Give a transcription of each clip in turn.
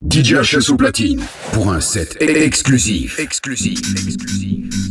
DJ H au platine pour un set exclusif. Exclusif. Exclusif.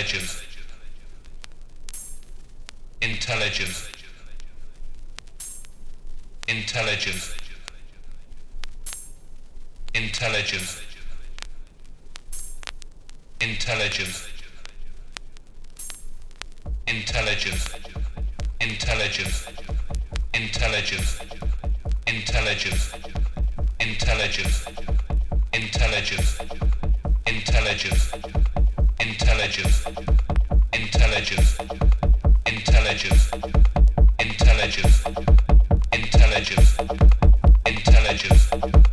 Intelligence, intelligence, intelligence, intelligence, intelligence, intelligence, intelligence, intelligence, intelligence, intelligence, intelligence, intelligence, intelligence, intelligence, intelligence, intelligence, intelligence, intelligence, intelligence,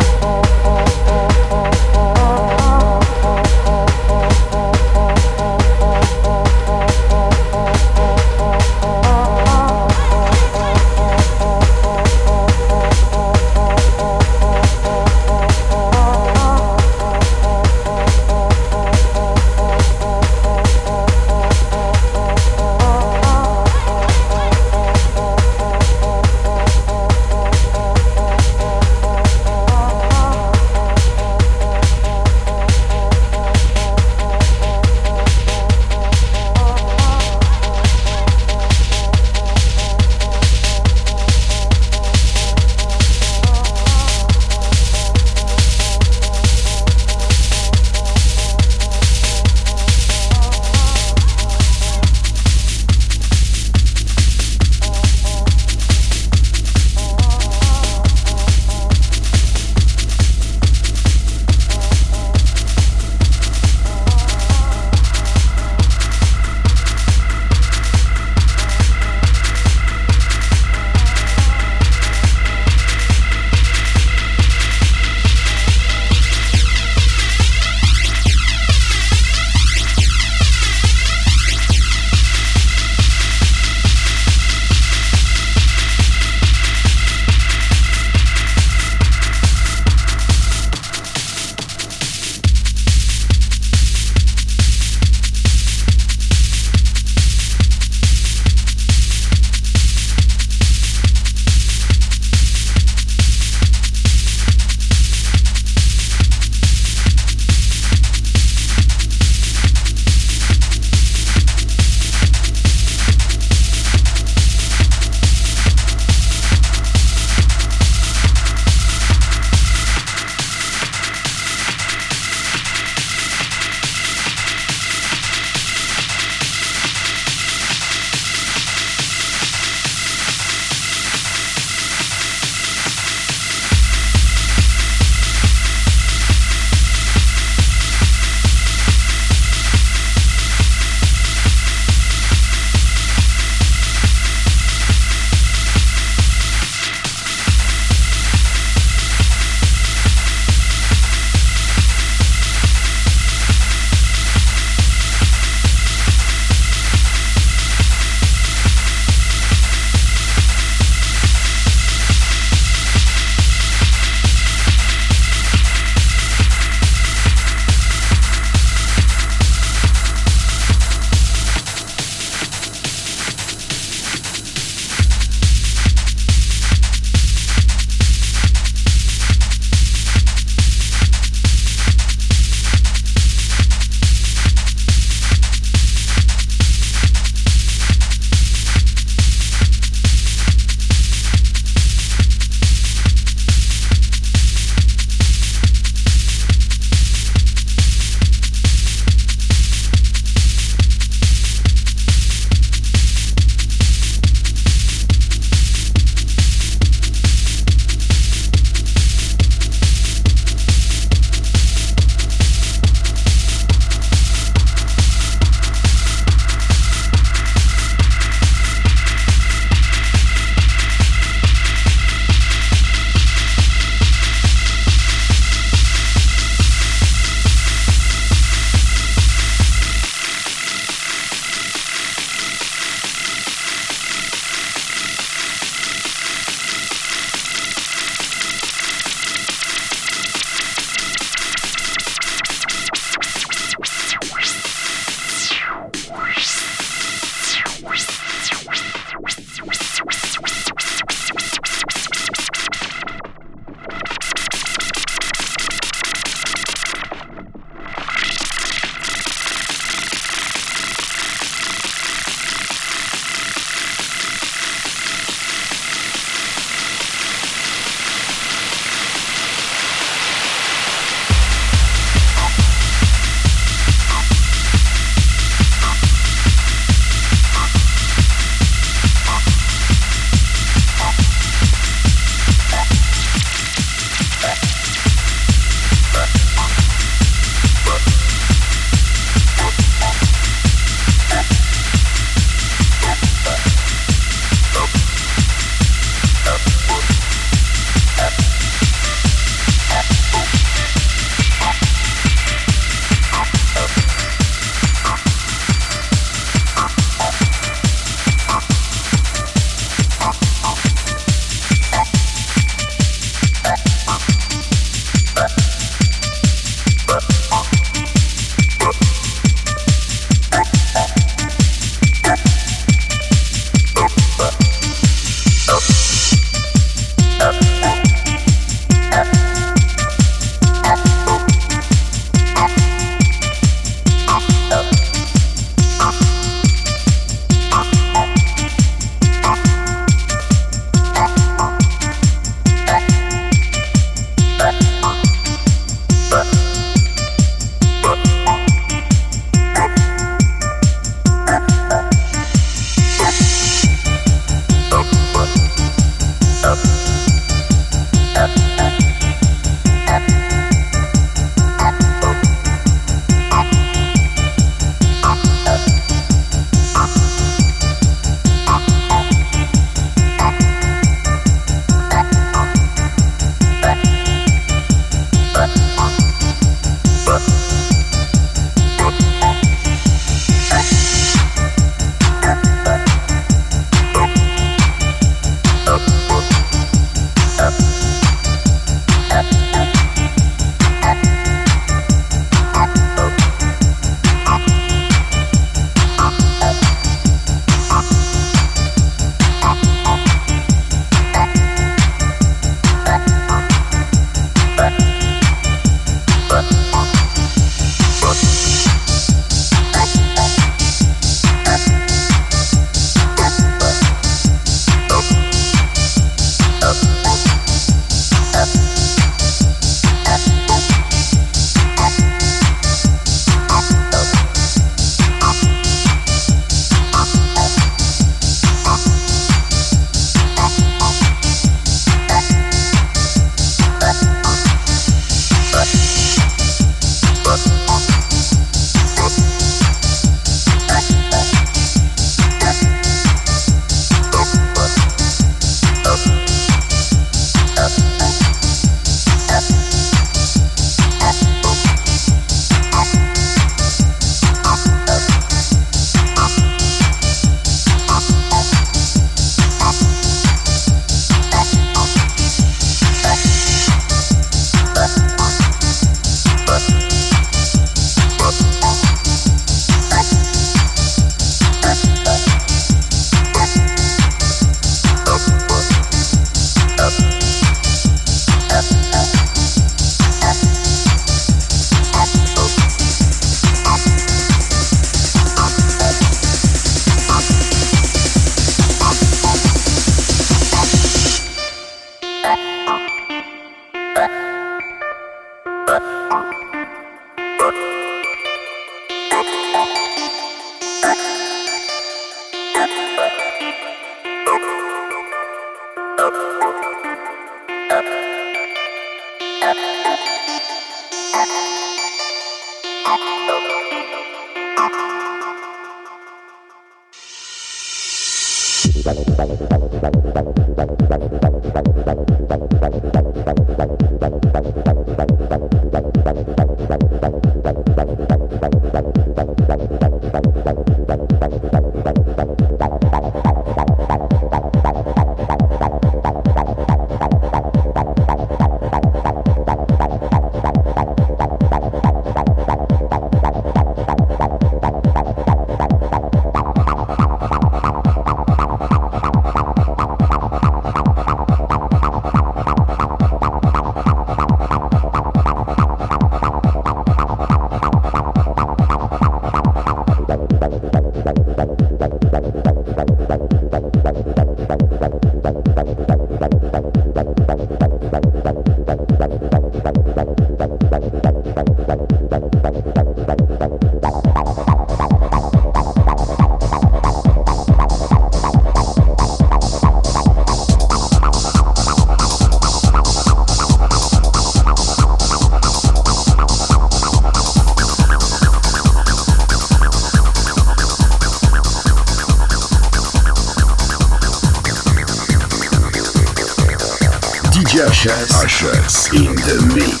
Ushers in the mix.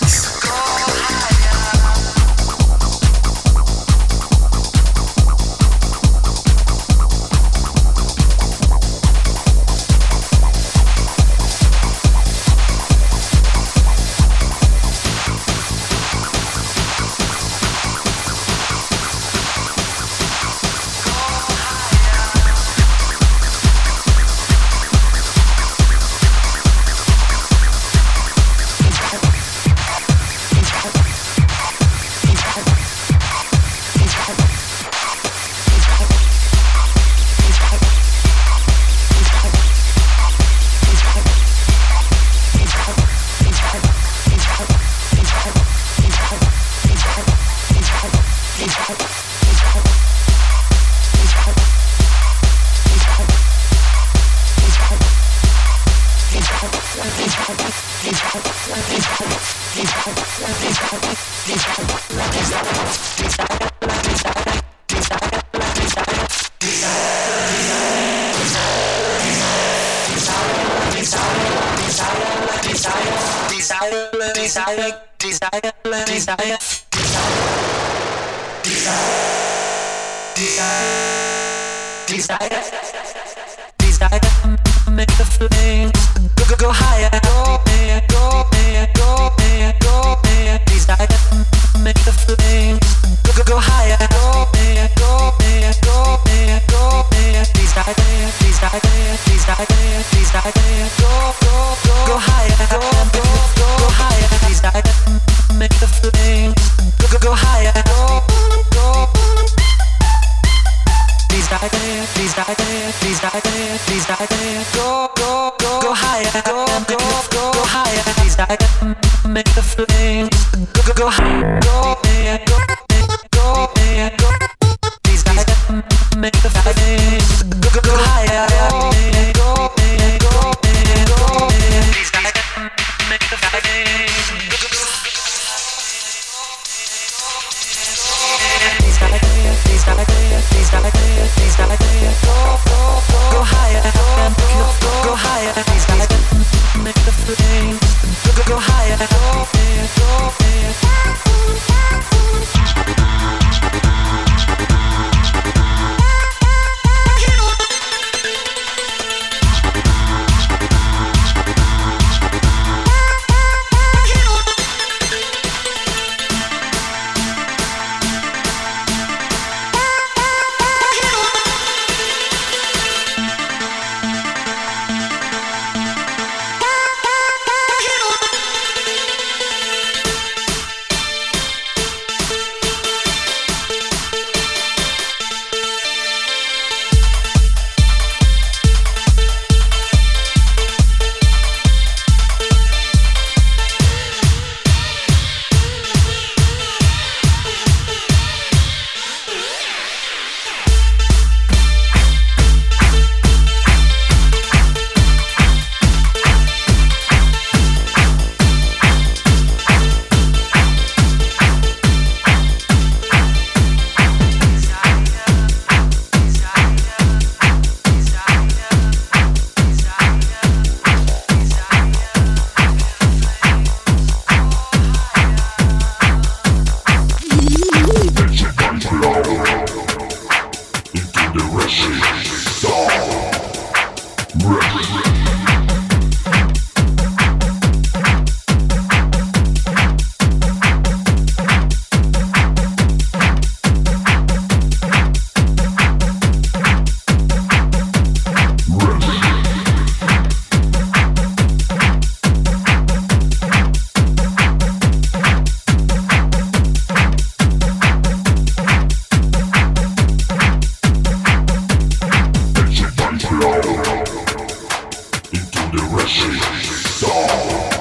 the Rashi Star.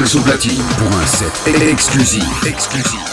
Au platine pour un set exclusif. Exclusif.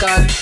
Me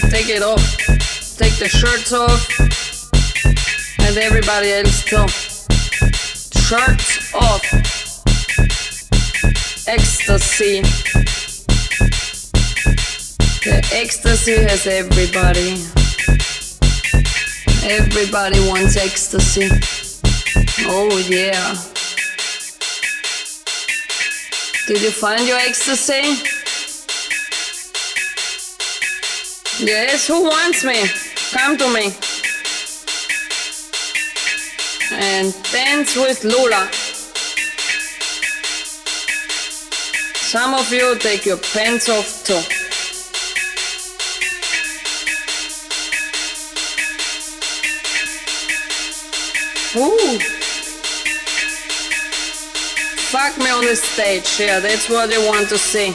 take it off, take the shirts off, and everybody else too. Shirts off. Ecstasy. The ecstasy has everybody. Everybody wants ecstasy. Oh yeah. Did you find your ecstasy? Yes, who wants me? Come to me. And dance with Lula. Some of you take your pants off too. Ooh. Fuck me on the stage, yeah, that's what they want to see.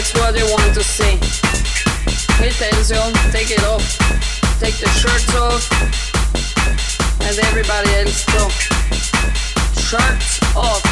It's what you want to see. Pay attention, take it off. Take the shirts off. And everybody else too. Shirts off.